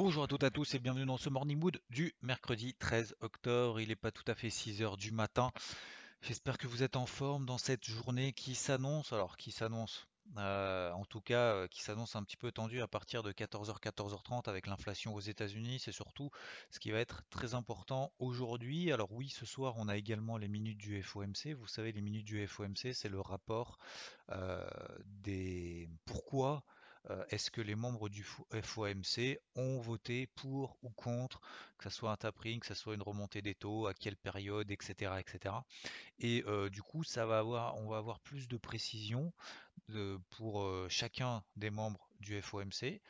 Bonjour à toutes et à tous et bienvenue dans ce Morning Mood du mercredi 13 octobre. Il n'est pas tout à fait 6 heures du matin. J'espère que vous êtes en forme dans cette journée qui s'annonce. Alors, qui s'annonce euh, en tout cas, euh, qui s'annonce un petit peu tendue à partir de 14h, 14h30 avec l'inflation aux États-Unis. C'est surtout ce qui va être très important aujourd'hui. Alors oui, ce soir, on a également les minutes du FOMC. Vous savez, les minutes du FOMC, c'est le rapport euh, des pourquoi euh, est-ce que les membres du FOMC ont voté pour ou contre, que ce soit un tapering, que ce soit une remontée des taux, à quelle période, etc. etc. Et euh, du coup, on va avoir plus de précision pour euh, chacun des membres du FOMC.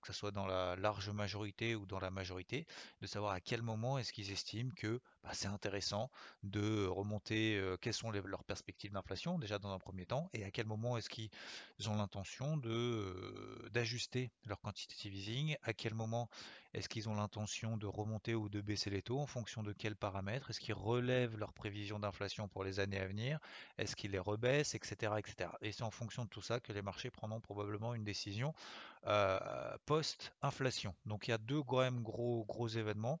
Que ce soit dans la large majorité ou dans la majorité, de savoir à quel moment est-ce qu'ils estiment que c'est intéressant de remonter, quelles sont leurs perspectives d'inflation déjà dans un premier temps, et à quel moment est-ce qu'ils ont l'intention de d'ajuster leur quantitative easing, à quel moment est-ce qu'ils ont l'intention de remonter ou de baisser les taux, en fonction de quels paramètres, est-ce qu'ils relèvent leurs prévisions d'inflation pour les années à venir, est-ce qu'ils les rebaissent, etc. etc. Et c'est en fonction de tout ça que les marchés prendront probablement une décision post-inflation. Donc il y a deux gros, gros événements.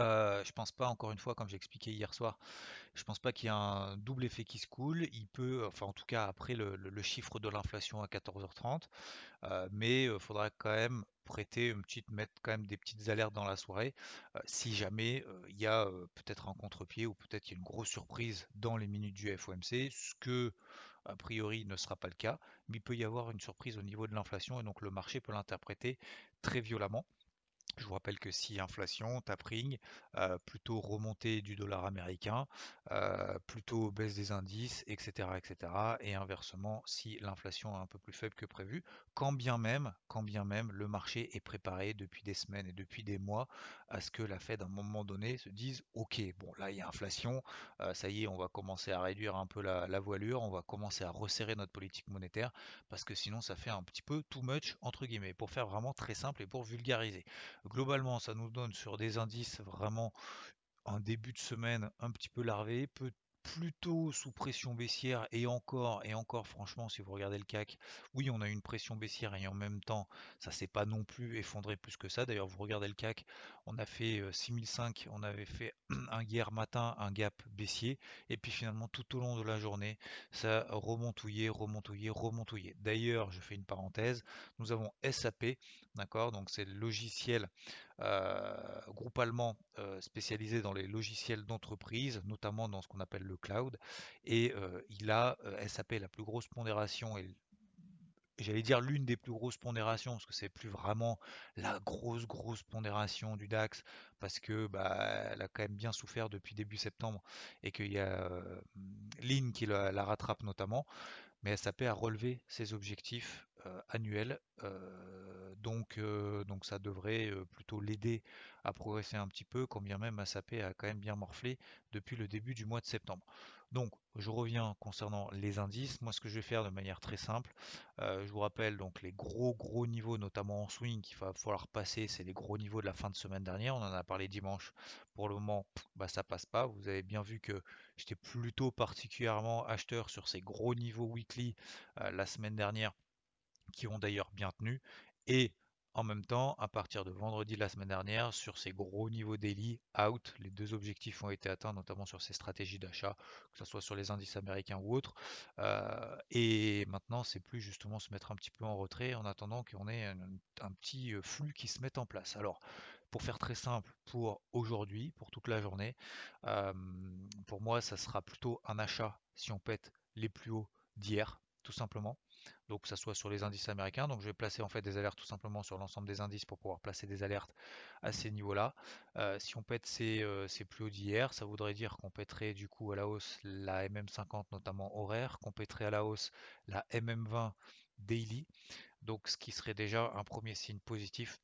Euh, je pense pas, encore une fois, comme j'ai expliqué hier soir, je pense pas qu'il y ait un double effet qui se coule. Il peut, enfin en tout cas après le, chiffre de l'inflation à 14h30, mais il faudra quand même prêter mettre quand même des petites alertes dans la soirée, si jamais il y a peut-être un contre-pied ou peut-être il y a une grosse surprise dans les minutes du FOMC, ce que a priori ne sera pas le cas, mais il peut y avoir une surprise au niveau de l'inflation et donc le marché peut l'interpréter très violemment. Je vous rappelle que si inflation, tapering, euh, plutôt remontée du dollar américain, euh, plutôt baisse des indices, etc., etc. Et inversement, si l'inflation est un peu plus faible que prévu, quand bien même, quand bien même, le marché est préparé depuis des semaines et depuis des mois à ce que la Fed, à un moment donné, se dise, ok, bon là il y a inflation, euh, ça y est, on va commencer à réduire un peu la, la, voilure, on va commencer à resserrer notre politique monétaire, parce que sinon ça fait un petit peu too much entre guillemets, pour faire vraiment très simple et pour vulgariser. Globalement, ça nous donne sur des indices vraiment un début de semaine un petit peu larvé, plutôt sous pression baissière et encore et encore franchement si vous regardez le CAC oui on a une pression baissière et en même temps ça s'est pas non plus effondré plus que ça. D'ailleurs vous regardez le CAC on a fait 6005 on avait fait un guerre matin un gap baissier et puis finalement tout au long de la journée ça remontouillé remontouillé remontouillé d'ailleurs je fais une parenthèse nous avons SAP d'accord donc c'est le logiciel euh, groupe allemand spécialisé dans les logiciels d'entreprise, notamment dans ce qu'on appelle le cloud. Et il a SAP la plus grosse pondération et j'allais dire l'une des plus grosses pondérations, parce que c'est plus vraiment la grosse grosse pondération du DAX, parce que bah, elle a quand même bien souffert depuis début septembre et qu'il y a euh, qui la, rattrape notamment, mais SAP a relevé ses objectifs annuels donc, donc ça devrait plutôt l'aider à progresser un petit peu, quand bien même SAP a quand même bien morflé depuis le début du mois de septembre. Donc, je reviens concernant les indices. Moi, ce que je vais faire de manière très simple, je vous rappelle donc les gros gros niveaux, notamment en swing, qu'il va falloir passer, c'est les gros niveaux de la fin de semaine dernière. On en a parlé dimanche. Pour le moment, bah, ça passe pas. Vous avez bien vu que j'étais plutôt particulièrement acheteur sur ces gros niveaux weekly la semaine dernière qui ont d'ailleurs bien tenu. Et en même temps, à partir de vendredi la semaine dernière, sur ces gros niveaux daily, out, les deux objectifs ont été atteints, notamment sur ces stratégies d'achat, que ce soit sur les indices américains ou autres. Euh, et maintenant, c'est plus justement se mettre un petit peu en retrait en attendant qu'on ait un, petit euh, flux qui se mette en place. Alors, pour faire très simple, pour aujourd'hui, pour toute la journée, euh, pour moi, ça sera plutôt un achat si on pète les plus hauts d'hier, tout simplement donc ce soit sur les indices américains. Donc je vais placer en fait des alertes tout simplement sur l'ensemble des indices pour pouvoir placer des alertes à ces niveaux-là. Euh, si on pète ces, euh, ces plus hauts d'hier, ça voudrait dire qu'on pèterait du coup à la hausse la MM50 notamment horaire, qu'on pèterait à la hausse la MM20 daily. Donc ce qui serait déjà un premier signe positif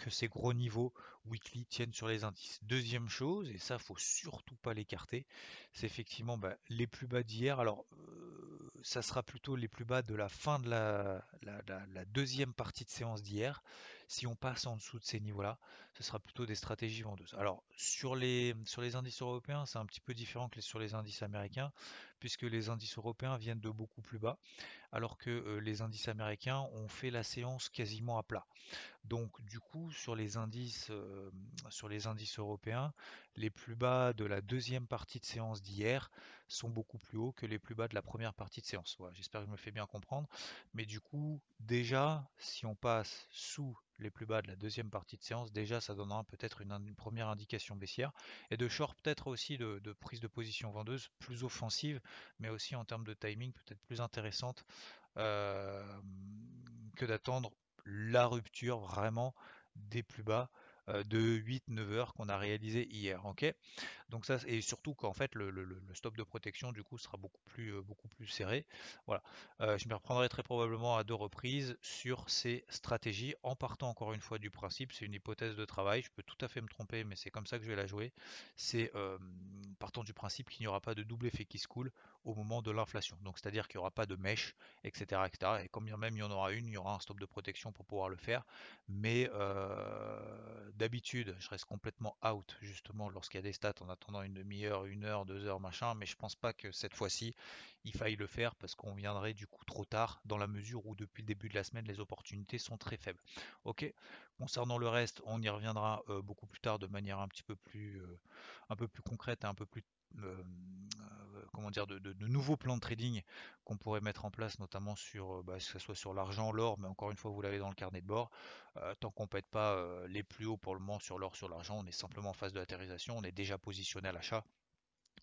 que ces gros niveaux weekly tiennent sur les indices. Deuxième chose, et ça faut surtout pas l'écarter, c'est effectivement bah, les plus bas d'hier. Alors euh, ça sera plutôt les plus bas de la fin de la, deuxième partie de séance d'hier. Si on passe en dessous de ces niveaux-là, ce sera plutôt des stratégies vendeuses. Alors sur les, sur les indices européens, c'est un petit peu différent que sur les indices américains, puisque les indices européens viennent de beaucoup plus bas, alors que euh, les indices américains ont fait la séance quasiment à plat. Donc du coup, sur les indices, euh, sur les indices européens, les plus bas de la deuxième partie de séance d'hier sont beaucoup plus hauts que les plus bas de la première partie de séance. J'espère que je me fais bien comprendre. Mais du coup, déjà, si on passe sous les plus bas de la deuxième partie de séance, déjà ça donnera peut-être une, première indication baissière. Et de short peut-être aussi de, prise de position vendeuse plus offensive, mais aussi en termes de timing peut-être plus intéressante euh, que d'attendre la rupture vraiment des plus bas de 8-9 heures qu'on a réalisé hier. ok? Donc ça et surtout qu'en fait le, stop de protection du coup sera beaucoup plus euh, beaucoup plus serré. Voilà. Euh, je me reprendrai très probablement à deux reprises sur ces stratégies en partant encore une fois du principe, c'est une hypothèse de travail, je peux tout à fait me tromper mais c'est comme ça que je vais la jouer. C'est partant du principe qu'il n'y aura pas de double effet qui se coule au moment de l'inflation. Donc c'est-à-dire qu'il n'y aura pas de mèche, etc., etc. Et bien même il y en aura une, il y aura un stop de protection pour pouvoir le faire. D'habitude, je reste complètement out justement lorsqu'il y a des stats en attendant une demi-heure, une heure, deux heures, machin. Mais je pense pas que cette fois-ci il faille le faire parce qu'on viendrait du coup trop tard dans la mesure où depuis le début de la semaine les opportunités sont très faibles. Ok. Concernant le reste, on y reviendra euh, beaucoup plus tard de manière un petit peu plus, euh, un peu plus concrète et un peu plus comment dire, de, nouveaux plans de trading qu'on pourrait mettre en place, notamment sur, bah, que ce soit sur l'argent, l'or, mais encore une fois, vous l'avez dans le carnet de bord. tant qu'on ne pète pas les plus hauts pour le moment sur l'or, sur l'argent, on est simplement en phase de latérisation, on est déjà positionné à l'achat.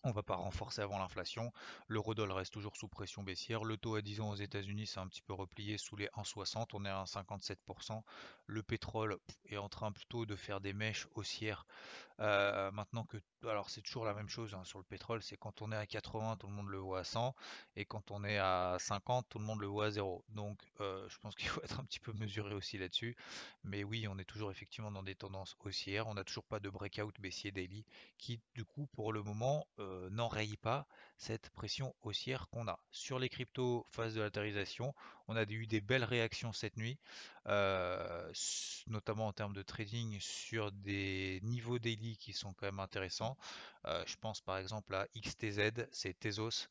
On ne va pas renforcer avant l'inflation. L'eurodoll reste toujours sous pression baissière. Le taux à 10 ans aux États-Unis s'est un petit peu replié sous les 1,60. On est à 1,57%. Le pétrole est en train plutôt de faire des mèches haussières euh, maintenant que, alors c'est toujours la même chose hein, sur le pétrole, c'est quand on est à 80, tout le monde le voit à 100, et quand on est à 50, tout le monde le voit à 0. Donc euh, je pense qu'il faut être un petit peu mesuré aussi là-dessus. Mais oui, on est toujours effectivement dans des tendances haussières. On n'a toujours pas de breakout baissier daily qui, du coup, pour le moment, euh, n'enraye pas cette pression haussière qu'on a. Sur les cryptos, phase de latérisation, on a eu des belles réactions cette nuit. Euh, notamment en termes de trading sur des niveaux daily qui sont quand même intéressants. Euh, je pense par exemple à XTZ, c'est Tezos.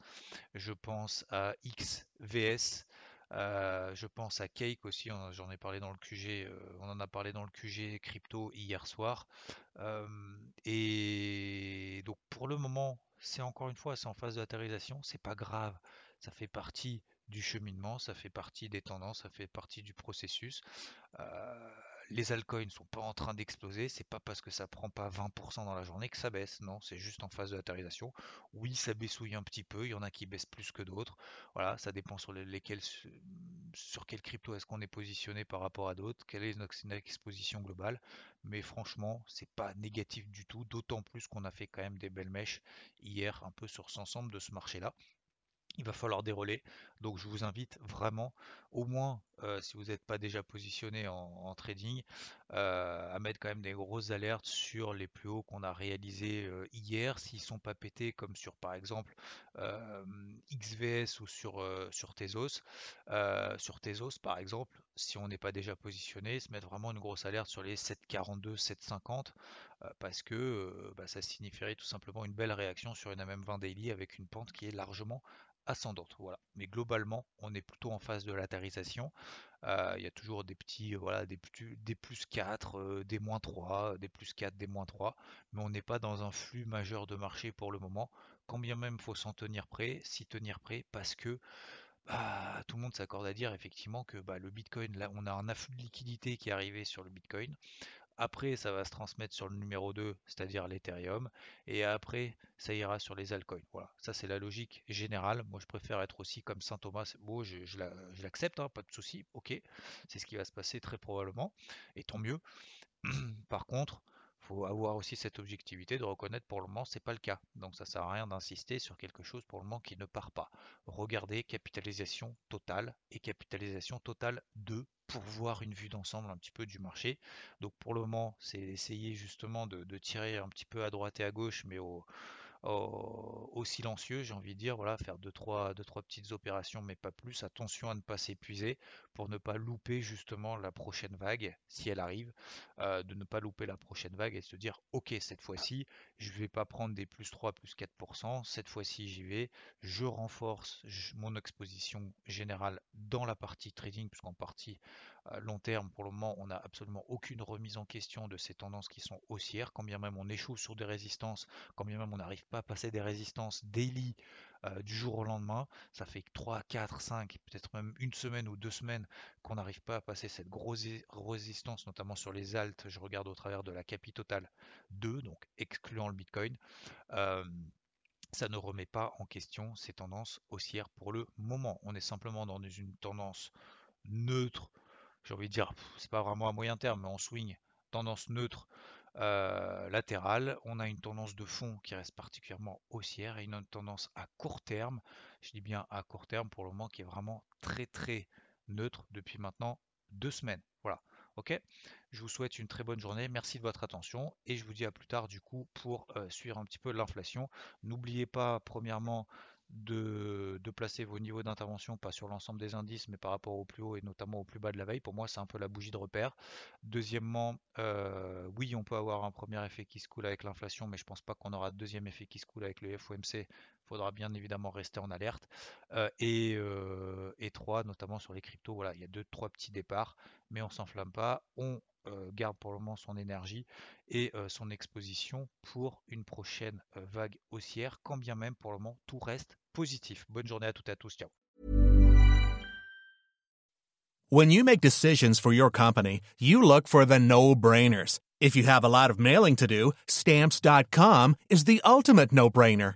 Je pense à XVS. Euh, je pense à Cake aussi, j'en ai parlé dans le QG, on en a parlé dans le QG crypto hier soir. et donc pour le moment, c'est encore une fois, c'est en phase d'atterrissage, c'est pas grave, ça fait partie du cheminement, ça fait partie des tendances, ça fait partie du processus. Euh, les altcoins ne sont pas en train d'exploser, c'est pas parce que ça prend pas 20% dans la journée que ça baisse, non, c'est juste en phase de latérisation. Oui, ça baissouille un petit peu, il y en a qui baissent plus que d'autres. Voilà, ça dépend sur lesquels sur quel crypto est-ce qu'on est positionné par rapport à d'autres, quelle est notre exposition globale. Mais franchement, c'est pas négatif du tout, d'autant plus qu'on a fait quand même des belles mèches hier un peu sur cet ensemble de ce marché-là il va falloir relais. Donc je vous invite vraiment, au moins euh, si vous n'êtes pas déjà positionné en, trading, euh, à mettre quand même des grosses alertes sur les plus hauts qu'on a réalisés euh, hier, s'ils sont pas pétés comme sur par exemple XVS ou sur, sur Tezos. sur Tezos par exemple, si on n'est pas déjà positionné, se mettre vraiment une grosse alerte sur les 742, 750 parce que bah, ça signifierait tout simplement une belle réaction sur une MM20 daily avec une pente qui est largement ascendante. Voilà. Mais globalement, on est plutôt en phase de latérisation. Euh, il y a toujours des petits, euh, voilà, des, plus 4, euh, des moins 3, des plus 4, des moins 3, mais on n'est pas dans un flux majeur de marché pour le moment. Quand bien même faut s'en tenir prêt, s'y tenir prêt, parce que bah, tout le monde s'accorde à dire effectivement que bah, le Bitcoin, là, on a un afflux de liquidité qui est arrivé sur le Bitcoin. Après, ça va se transmettre sur le numéro 2, c'est-à-dire l'Ethereum. Et après, ça ira sur les altcoins. Voilà, ça c'est la logique générale. Moi, je préfère être aussi comme Saint Thomas. Bon, je, l'accepte, hein, pas de souci. Ok, c'est ce qui va se passer très probablement. Et tant mieux. Par contre, faut avoir aussi cette objectivité de reconnaître pour le moment c'est pas le cas. Donc ça sert à rien d'insister sur quelque chose pour le moment qui ne part pas. Regardez capitalisation totale et capitalisation totale 2 pour voir une vue d'ensemble un petit peu du marché. Donc pour le moment, c'est essayer justement de, de, tirer un petit peu à droite et à gauche, mais au, au, silencieux, j'ai envie de dire, voilà, faire deux trois, deux, trois petites opérations, mais pas plus. Attention à ne pas s'épuiser pour ne pas louper justement la prochaine vague, si elle arrive, euh, de ne pas louper la prochaine vague et se dire, ok, cette fois-ci, je vais pas prendre des plus 3, plus 4%, cette fois-ci j'y vais, je renforce mon exposition générale dans la partie trading, puisqu'en partie long terme, pour le moment, on n'a absolument aucune remise en question de ces tendances qui sont haussières. Quand bien même on échoue sur des résistances, quand bien même on n'arrive pas à passer des résistances daily euh, du jour au lendemain, ça fait 3, 4, 5, peut-être même une semaine ou deux semaines qu'on n'arrive pas à passer cette grosse résistance, notamment sur les altes. Je regarde au travers de la capitale 2, donc excluant le Bitcoin. Euh, ça ne remet pas en question ces tendances haussières pour le moment. On est simplement dans une tendance neutre j'ai envie de dire, c'est pas vraiment à moyen terme, mais en swing, tendance neutre euh, latérale. On a une tendance de fond qui reste particulièrement haussière et une tendance à court terme, je dis bien à court terme pour le moment, qui est vraiment très très neutre depuis maintenant deux semaines. Voilà. Ok? Je vous souhaite une très bonne journée. Merci de votre attention et je vous dis à plus tard du coup pour euh, suivre un petit peu l'inflation. N'oubliez pas premièrement de, placer vos niveaux d'intervention, pas sur l'ensemble des indices, mais par rapport au plus haut et notamment au plus bas de la veille. Pour moi, c'est un peu la bougie de repère. Deuxièmement, euh, oui, on peut avoir un premier effet qui se coule avec l'inflation, mais je pense pas qu'on aura un deuxième effet qui se coule avec le FOMC. Il faudra bien évidemment rester en alerte. Et, euh, notamment sur les cryptos, voilà, il y a deux, trois petits départs, mais on s'enflamme pas. On garde pour le moment son énergie et son exposition pour une prochaine vague haussière, quand bien même pour le moment tout reste positif. Bonne journée à toutes et à tous. Ciao. When you make decisions for your company, you look for the no-brainers. If you have a lot of mailing to do, stamps.com is the ultimate no-brainer.